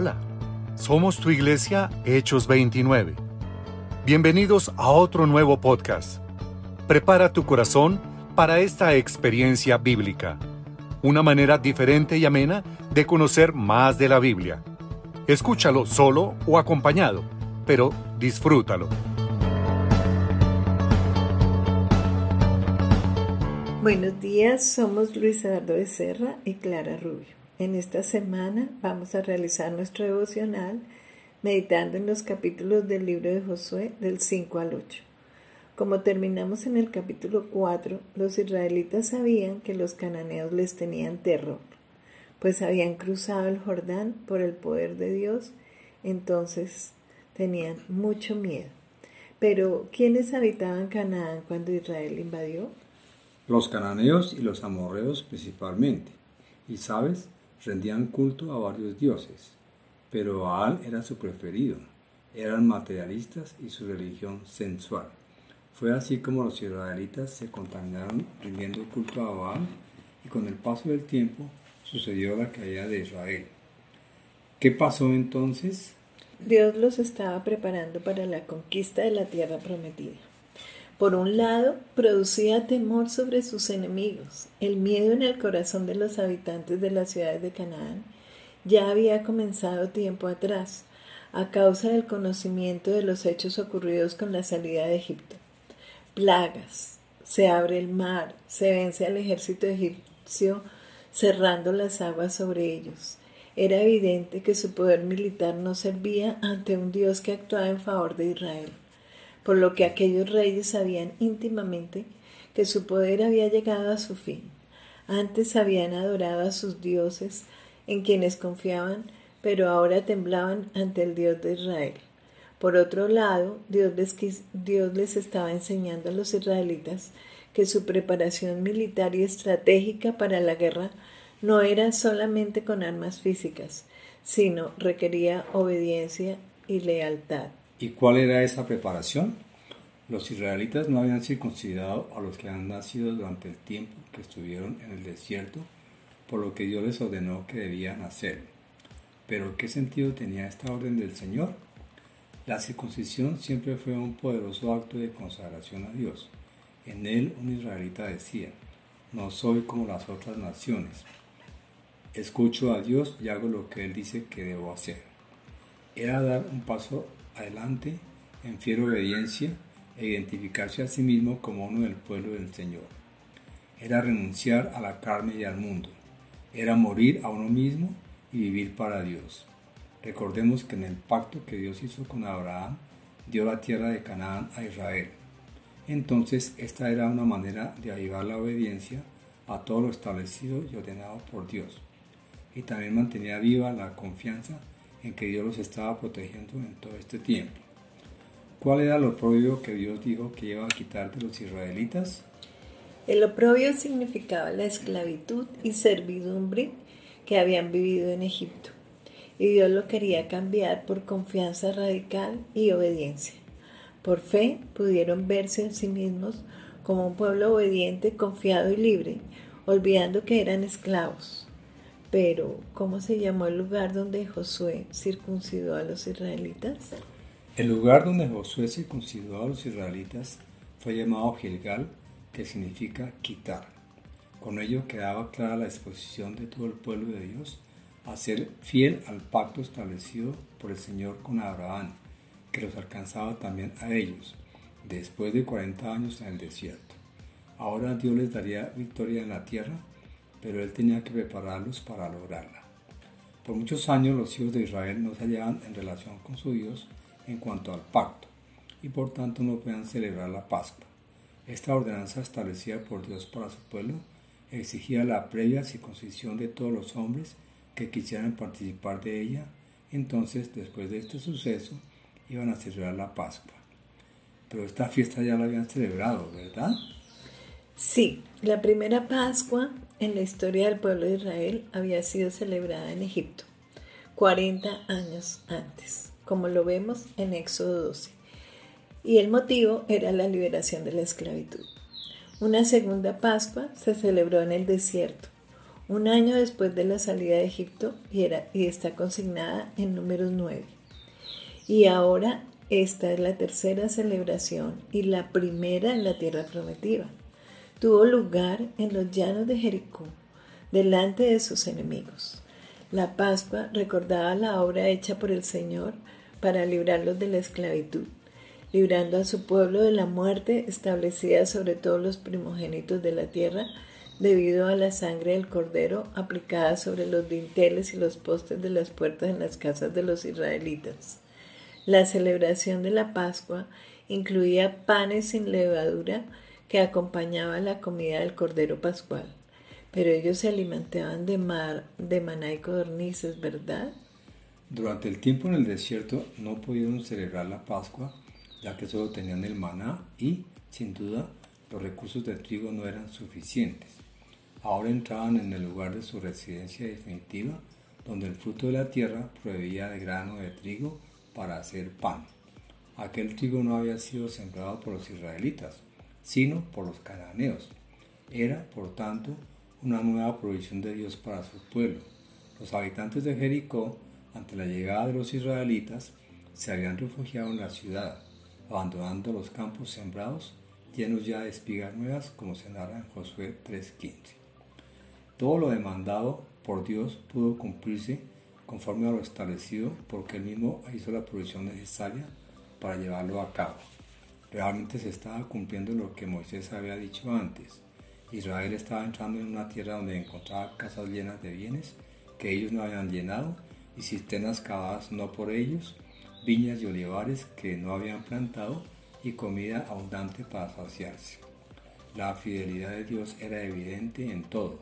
Hola, somos tu iglesia Hechos 29. Bienvenidos a otro nuevo podcast. Prepara tu corazón para esta experiencia bíblica, una manera diferente y amena de conocer más de la Biblia. Escúchalo solo o acompañado, pero disfrútalo. Buenos días, somos Luis Eduardo Becerra y Clara Rubio. En esta semana vamos a realizar nuestro devocional meditando en los capítulos del libro de Josué del 5 al 8. Como terminamos en el capítulo 4, los israelitas sabían que los cananeos les tenían terror, pues habían cruzado el Jordán por el poder de Dios, entonces tenían mucho miedo. Pero, ¿quiénes habitaban Canaán cuando Israel invadió? Los cananeos y los amorreos principalmente. Y sabes, rendían culto a varios dioses, pero Baal era su preferido. Eran materialistas y su religión sensual. Fue así como los israelitas se contaminaron rindiendo culto a Baal y con el paso del tiempo sucedió la caída de Israel. ¿Qué pasó entonces? Dios los estaba preparando para la conquista de la tierra prometida. Por un lado, producía temor sobre sus enemigos. El miedo en el corazón de los habitantes de las ciudades de Canaán ya había comenzado tiempo atrás, a causa del conocimiento de los hechos ocurridos con la salida de Egipto. Plagas, se abre el mar, se vence al ejército egipcio cerrando las aguas sobre ellos. Era evidente que su poder militar no servía ante un Dios que actuaba en favor de Israel por lo que aquellos reyes sabían íntimamente que su poder había llegado a su fin. Antes habían adorado a sus dioses en quienes confiaban, pero ahora temblaban ante el Dios de Israel. Por otro lado, Dios les, Dios les estaba enseñando a los israelitas que su preparación militar y estratégica para la guerra no era solamente con armas físicas, sino requería obediencia y lealtad. ¿Y cuál era esa preparación? Los israelitas no habían circuncidado a los que han nacido durante el tiempo que estuvieron en el desierto, por lo que Dios les ordenó que debían hacer. Pero ¿qué sentido tenía esta orden del Señor? La circuncisión siempre fue un poderoso acto de consagración a Dios. En él un israelita decía, no soy como las otras naciones. Escucho a Dios y hago lo que Él dice que debo hacer. Era dar un paso adelante en fiel obediencia e identificarse a sí mismo como uno del pueblo del Señor. Era renunciar a la carne y al mundo. Era morir a uno mismo y vivir para Dios. Recordemos que en el pacto que Dios hizo con Abraham, dio la tierra de Canaán a Israel. Entonces, esta era una manera de avivar la obediencia a todo lo establecido y ordenado por Dios. Y también mantenía viva la confianza en que Dios los estaba protegiendo en todo este tiempo. ¿Cuál era lo oprobio que Dios dijo que iba a quitar de los israelitas? El oprobio significaba la esclavitud y servidumbre que habían vivido en Egipto, y Dios lo quería cambiar por confianza radical y obediencia. Por fe pudieron verse a sí mismos como un pueblo obediente, confiado y libre, olvidando que eran esclavos. Pero, ¿cómo se llamó el lugar donde Josué circuncidó a los israelitas? El lugar donde Josué circuncidó a los israelitas fue llamado Gilgal, que significa quitar. Con ello quedaba clara la disposición de todo el pueblo de Dios a ser fiel al pacto establecido por el Señor con Abraham, que los alcanzaba también a ellos, después de 40 años en el desierto. Ahora Dios les daría victoria en la tierra pero él tenía que prepararlos para lograrla. Por muchos años los hijos de Israel no se hallaban en relación con su Dios en cuanto al pacto, y por tanto no podían celebrar la Pascua. Esta ordenanza establecida por Dios para su pueblo exigía la previa circuncisión de todos los hombres que quisieran participar de ella, entonces después de este suceso iban a celebrar la Pascua. Pero esta fiesta ya la habían celebrado, ¿verdad? Sí, la primera Pascua en la historia del pueblo de Israel había sido celebrada en Egipto, 40 años antes, como lo vemos en Éxodo 12. Y el motivo era la liberación de la esclavitud. Una segunda Pascua se celebró en el desierto, un año después de la salida de Egipto y, está consignada en números 9. Y ahora esta es la tercera celebración y la primera en la tierra prometida. Tuvo lugar en los llanos de Jericó, delante de sus enemigos. La Pascua recordaba la obra hecha por el Señor para librarlos de la esclavitud, librando a su pueblo de la muerte establecida sobre todos los primogénitos de la tierra, debido a la sangre del cordero aplicada sobre los dinteles y los postes de las puertas en las casas de los israelitas. La celebración de la Pascua incluía panes sin levadura que acompañaban la comida del cordero pascual, pero ellos se alimentaban de, mar, de maná y codornices, ¿verdad? Durante el tiempo en el desierto no pudieron celebrar la Pascua, ya que solo tenían el maná y, sin duda, los recursos de trigo no eran suficientes. Ahora entraban en el lugar de su residencia definitiva, donde el fruto de la tierra proveía de grano de trigo para hacer pan. Aquel trigo no había sido sembrado por los israelitas, sino por los cananeos. Era, por tanto, una nueva provisión de Dios para su pueblo. Los habitantes de Jericó, ante la llegada de los israelitas, se habían refugiado en la ciudad, abandonando los campos sembrados llenos ya de espigas nuevas, como se narra en Josué 3.15. Todo lo demandado por Dios pudo cumplirse conforme a lo establecido porque él mismo hizo la provisión necesaria para llevarlo a cabo. Realmente se estaba cumpliendo lo que Moisés había dicho antes. Israel estaba entrando en una tierra donde encontraba casas llenas de bienes que ellos no habían llenado y cisternas cavadas no por ellos, viñas y olivares que no habían plantado y comida abundante para saciarse. La fidelidad de Dios era evidente en todo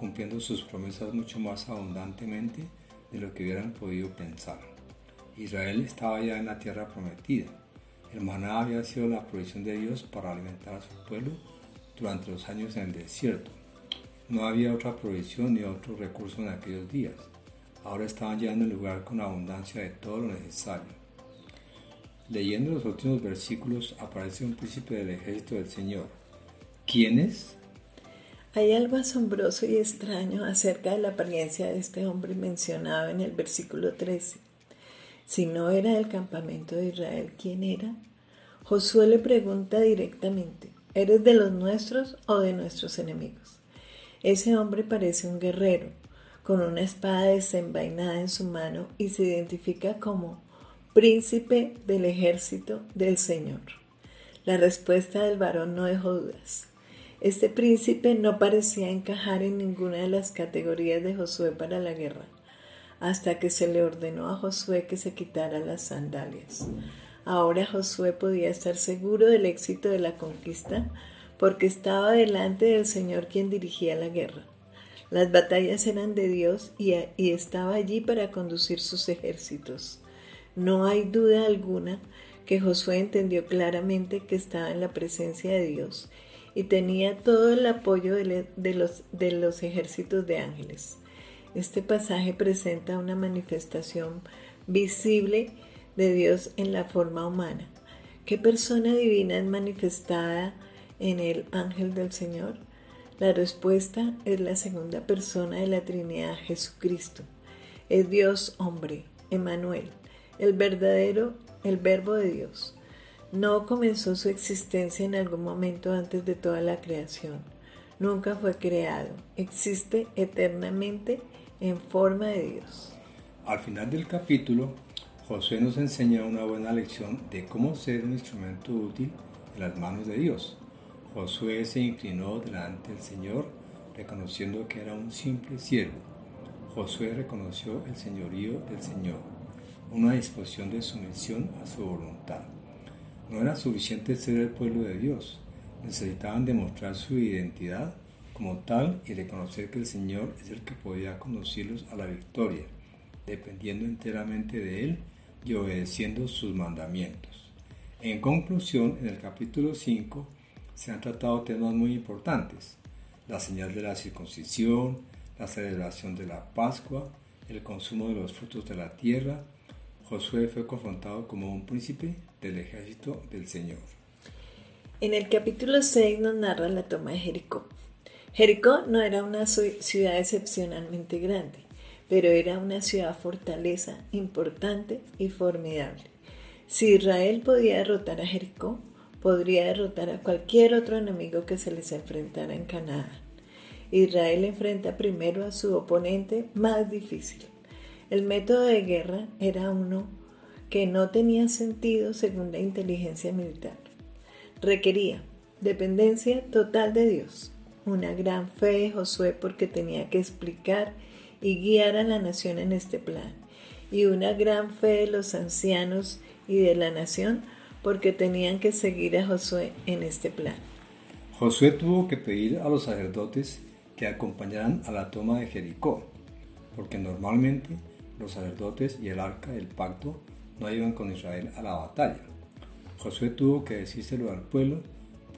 cumpliendo sus promesas mucho más abundantemente de lo que hubieran podido pensar. Israel estaba ya en la tierra prometida. El maná había sido la provisión de Dios para alimentar a su pueblo durante los años en el desierto. No había otra provisión ni otro recurso en aquellos días. Ahora estaban llegando al lugar con abundancia de todo lo necesario. Leyendo los últimos versículos aparece un príncipe del ejército del Señor. ¿Quién es? Hay algo asombroso y extraño acerca de la apariencia de este hombre mencionado en el versículo 13. Si no era del campamento de Israel, ¿quién era? Josué le pregunta directamente, ¿eres de los nuestros o de nuestros enemigos? Ese hombre parece un guerrero, con una espada desenvainada en su mano y se identifica como príncipe del ejército del Señor. La respuesta del varón no dejó dudas. Este príncipe no parecía encajar en ninguna de las categorías de Josué para la guerra, hasta que se le ordenó a Josué que se quitara las sandalias. Ahora Josué podía estar seguro del éxito de la conquista porque estaba delante del Señor quien dirigía la guerra. Las batallas eran de Dios y, estaba allí para conducir sus ejércitos. No hay duda alguna que Josué entendió claramente que estaba en la presencia de Dios y tenía todo el apoyo de los ejércitos de ángeles. Este pasaje presenta una manifestación visible de Dios en la forma humana. ¿Qué persona divina es manifestada en el ángel del Señor? La respuesta es la segunda persona de la Trinidad, Jesucristo. Es Dios hombre, Emanuel, el verdadero, el verbo de Dios no comenzó su existencia en algún momento antes de toda la creación. Nunca fue creado. Existe eternamente en forma de Dios. Al final del capítulo, Josué nos enseña una buena lección de cómo ser un instrumento útil en las manos de Dios. Josué se inclinó delante del Señor, reconociendo que era un simple siervo. Josué reconoció el señorío del Señor, una disposición de sumisión a su voluntad. No era suficiente ser el pueblo de Dios, necesitaban demostrar su identidad como tal y reconocer que el Señor es el que podía conducirlos a la victoria, dependiendo enteramente de Él y obedeciendo sus mandamientos. En conclusión, en el capítulo 5 se han tratado temas muy importantes, la señal de la circuncisión, la celebración de la Pascua, el consumo de los frutos de la tierra, Josué fue confrontado como un príncipe del ejército del Señor. En el capítulo 6 nos narra la toma de Jericó. Jericó no era una ciudad excepcionalmente grande, pero era una ciudad fortaleza importante y formidable. Si Israel podía derrotar a Jericó, podría derrotar a cualquier otro enemigo que se les enfrentara en Canaán. Israel enfrenta primero a su oponente más difícil. El método de guerra era uno que no tenía sentido según la inteligencia militar. Requería dependencia total de Dios, una gran fe de Josué porque tenía que explicar y guiar a la nación en este plan, y una gran fe de los ancianos y de la nación porque tenían que seguir a Josué en este plan. Josué tuvo que pedir a los sacerdotes que acompañaran a la toma de Jericó, porque normalmente los sacerdotes y el arca del pacto no iban con Israel a la batalla. Josué tuvo que decírselo al pueblo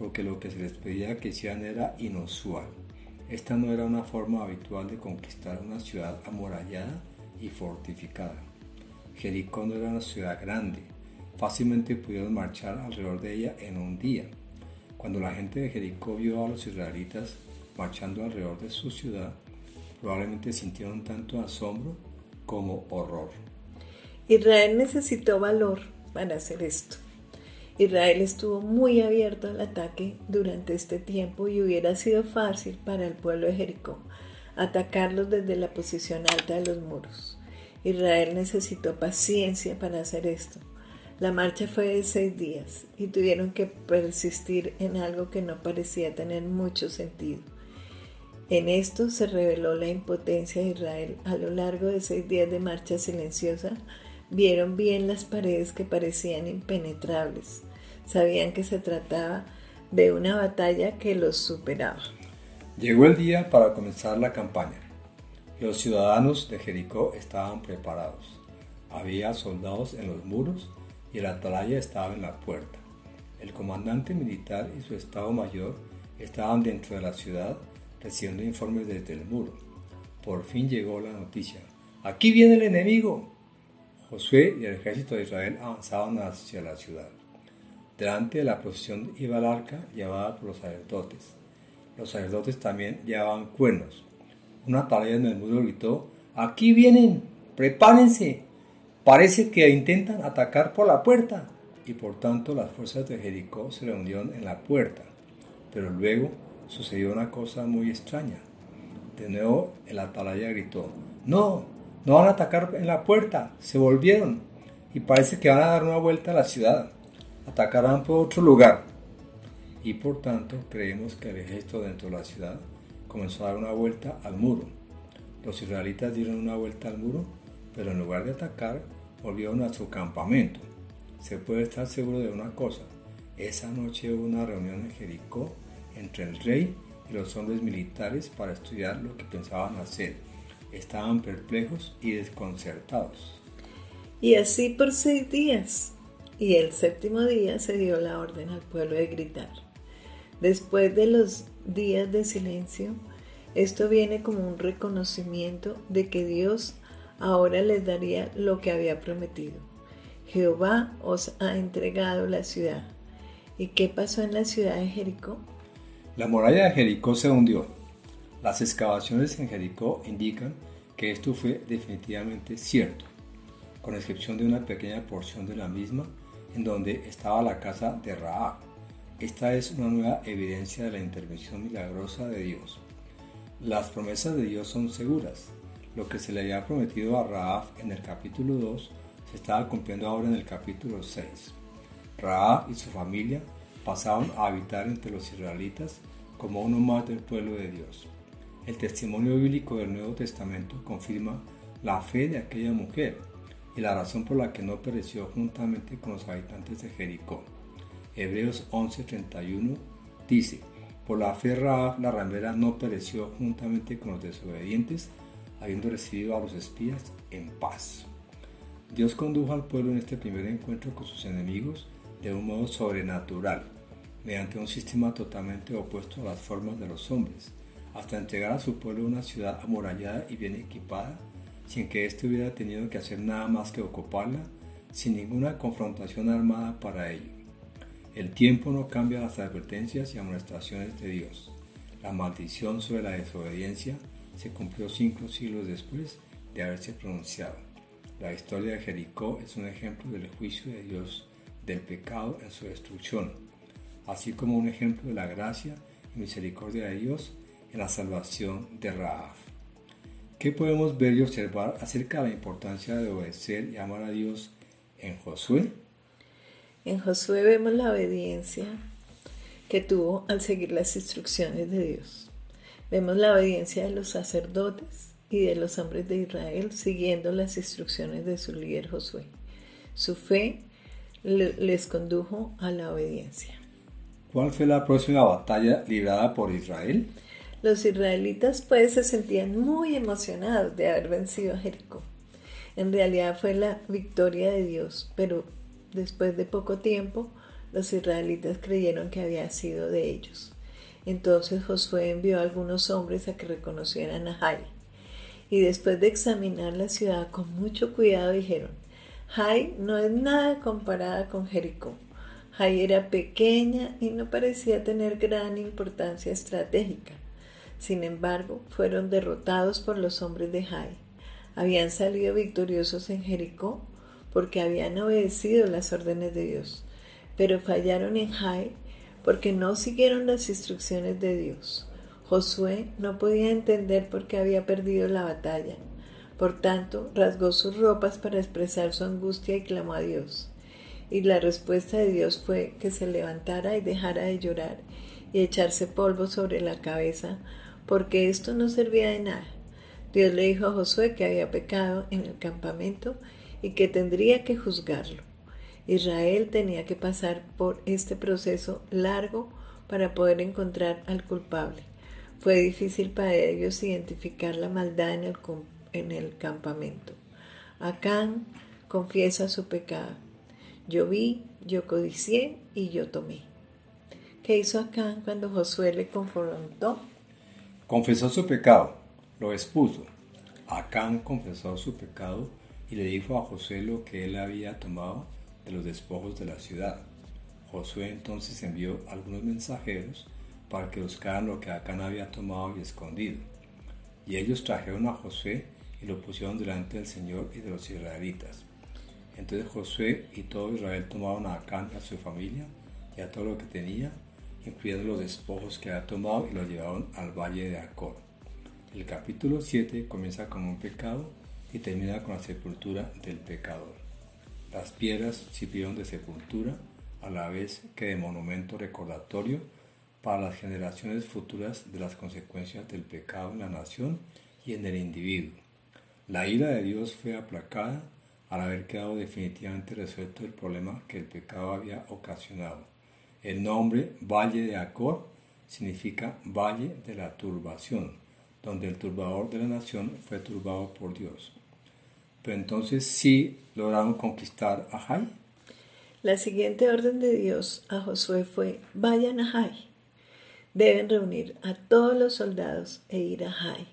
porque lo que se les pedía que hicieran era inusual. Esta no era una forma habitual de conquistar una ciudad amurallada y fortificada. Jericó no era una ciudad grande, fácilmente pudieron marchar alrededor de ella en un día. Cuando la gente de Jericó vio a los israelitas marchando alrededor de su ciudad, probablemente sintieron tanto asombro como horror. Israel necesitó valor para hacer esto. Israel estuvo muy abierto al ataque durante este tiempo y hubiera sido fácil para el pueblo de Jericó atacarlos desde la posición alta de los muros. Israel necesitó paciencia para hacer esto. La marcha fue de seis días y tuvieron que persistir en algo que no parecía tener mucho sentido. En esto se reveló la impotencia de Israel. A lo largo de seis días de marcha silenciosa, vieron bien las paredes que parecían impenetrables. Sabían que se trataba de una batalla que los superaba. Llegó el día para comenzar la campaña. Los ciudadanos de Jericó estaban preparados. Había soldados en los muros y el atalaya estaba en la puerta. El comandante militar y su estado mayor estaban dentro de la ciudad recibiendo informes desde el muro. Por fin llegó la noticia. ¡Aquí viene el enemigo! Josué y el ejército de Israel avanzaban hacia la ciudad. Delante de la procesión iba el arca llevada por los sacerdotes. Los sacerdotes también llevaban cuernos. Una tarea en el muro gritó, ¡Aquí vienen! ¡Prepárense! Parece que intentan atacar por la puerta. Y por tanto las fuerzas de Jericó se reunieron en la puerta. Pero luego sucedió una cosa muy extraña. De nuevo el atalaya gritó, no, no van a atacar en la puerta, se volvieron y parece que van a dar una vuelta a la ciudad, atacarán por otro lugar. Y por tanto creemos que el ejército dentro de la ciudad comenzó a dar una vuelta al muro. Los israelitas dieron una vuelta al muro, pero en lugar de atacar, volvieron a su campamento. Se puede estar seguro de una cosa, esa noche hubo una reunión en Jericó entre el rey y los hombres militares para estudiar lo que pensaban hacer. Estaban perplejos y desconcertados. Y así por seis días. Y el séptimo día se dio la orden al pueblo de gritar. Después de los días de silencio, esto viene como un reconocimiento de que Dios ahora les daría lo que había prometido. Jehová os ha entregado la ciudad. ¿Y qué pasó en la ciudad de Jericó? La muralla de Jericó se hundió. Las excavaciones en Jericó indican que esto fue definitivamente cierto, con excepción de una pequeña porción de la misma en donde estaba la casa de Raab. Esta es una nueva evidencia de la intervención milagrosa de Dios. Las promesas de Dios son seguras. Lo que se le había prometido a Raab en el capítulo 2 se estaba cumpliendo ahora en el capítulo 6. Raab y su familia pasaban a habitar entre los israelitas como uno más del pueblo de Dios. El testimonio bíblico del Nuevo Testamento confirma la fe de aquella mujer y la razón por la que no pereció juntamente con los habitantes de Jericó. Hebreos 11:31 dice, por la fe Raab la ramera no pereció juntamente con los desobedientes, habiendo recibido a los espías en paz. Dios condujo al pueblo en este primer encuentro con sus enemigos de un modo sobrenatural, mediante un sistema totalmente opuesto a las formas de los hombres, hasta entregar a su pueblo una ciudad amurallada y bien equipada, sin que éste hubiera tenido que hacer nada más que ocuparla, sin ninguna confrontación armada para ello. El tiempo no cambia las advertencias y amonestaciones de Dios. La maldición sobre la desobediencia se cumplió cinco siglos después de haberse pronunciado. La historia de Jericó es un ejemplo del juicio de Dios del pecado en su destrucción, así como un ejemplo de la gracia y misericordia de Dios en la salvación de Raab. ¿Qué podemos ver y observar acerca de la importancia de obedecer y amar a Dios en Josué? En Josué vemos la obediencia que tuvo al seguir las instrucciones de Dios. Vemos la obediencia de los sacerdotes y de los hombres de Israel siguiendo las instrucciones de su líder Josué. Su fe les condujo a la obediencia. ¿Cuál fue la próxima batalla librada por Israel? Los israelitas pues se sentían muy emocionados de haber vencido a Jericó. En realidad fue la victoria de Dios, pero después de poco tiempo los israelitas creyeron que había sido de ellos. Entonces Josué envió a algunos hombres a que reconocieran a Jai. Y después de examinar la ciudad con mucho cuidado dijeron, Jai no es nada comparada con Jericó. Jai era pequeña y no parecía tener gran importancia estratégica. Sin embargo, fueron derrotados por los hombres de Jai. Habían salido victoriosos en Jericó porque habían obedecido las órdenes de Dios, pero fallaron en Jai porque no siguieron las instrucciones de Dios. Josué no podía entender por qué había perdido la batalla. Por tanto, rasgó sus ropas para expresar su angustia y clamó a Dios. Y la respuesta de Dios fue que se levantara y dejara de llorar y echarse polvo sobre la cabeza, porque esto no servía de nada. Dios le dijo a Josué que había pecado en el campamento y que tendría que juzgarlo. Israel tenía que pasar por este proceso largo para poder encontrar al culpable. Fue difícil para ellos identificar la maldad en el, en el campamento. Acán confiesa su pecado. Yo vi, yo codicié y yo tomé. ¿Qué hizo Acán cuando Josué le confrontó? Confesó su pecado, lo expuso. Acán confesó su pecado y le dijo a Josué lo que él había tomado de los despojos de la ciudad. Josué entonces envió algunos mensajeros para que buscaran lo que Acán había tomado y escondido. Y ellos trajeron a Josué y lo pusieron delante del Señor y de los israelitas. Entonces Josué y todo Israel tomaron a Acán y a su familia y a todo lo que tenía, incluyendo los despojos que había tomado y lo llevaron al valle de Acor. El capítulo 7 comienza con un pecado y termina con la sepultura del pecador. Las piedras sirvieron de sepultura a la vez que de monumento recordatorio para las generaciones futuras de las consecuencias del pecado en la nación y en el individuo. La ira de Dios fue aplacada al haber quedado definitivamente resuelto el problema que el pecado había ocasionado. El nombre Valle de Acor significa Valle de la Turbación, donde el turbador de la nación fue turbado por Dios. Pero entonces sí lograron conquistar a Jai. La siguiente orden de Dios a Josué fue, vayan a Jai. Deben reunir a todos los soldados e ir a Jai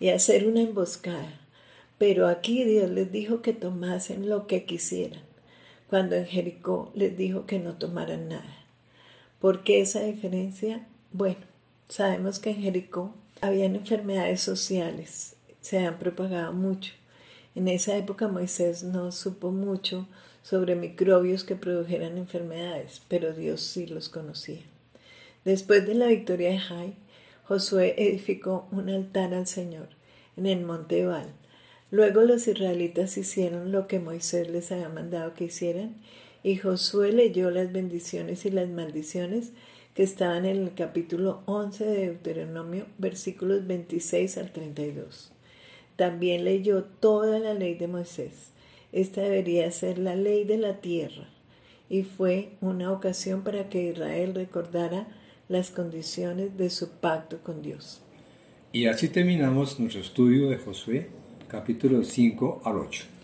y hacer una emboscada pero aquí Dios les dijo que tomasen lo que quisieran, cuando en Jericó les dijo que no tomaran nada. ¿Por qué esa diferencia? Bueno, sabemos que en Jericó habían enfermedades sociales, se han propagado mucho. En esa época Moisés no supo mucho sobre microbios que produjeran enfermedades, pero Dios sí los conocía. Después de la victoria de Jai, Josué edificó un altar al Señor en el monte Ebal Luego los israelitas hicieron lo que Moisés les había mandado que hicieran, y Josué leyó las bendiciones y las maldiciones que estaban en el capítulo 11 de Deuteronomio, versículos 26 al 32. También leyó toda la ley de Moisés. Esta debería ser la ley de la tierra, y fue una ocasión para que Israel recordara las condiciones de su pacto con Dios. Y así terminamos nuestro estudio de Josué capítulo 5 al 8.